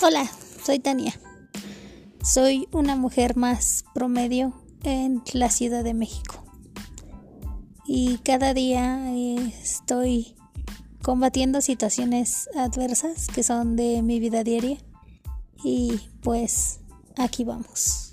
Hola, soy Tania. Soy una mujer más promedio en la Ciudad de México. Y cada día estoy combatiendo situaciones adversas que son de mi vida diaria. Y pues aquí vamos.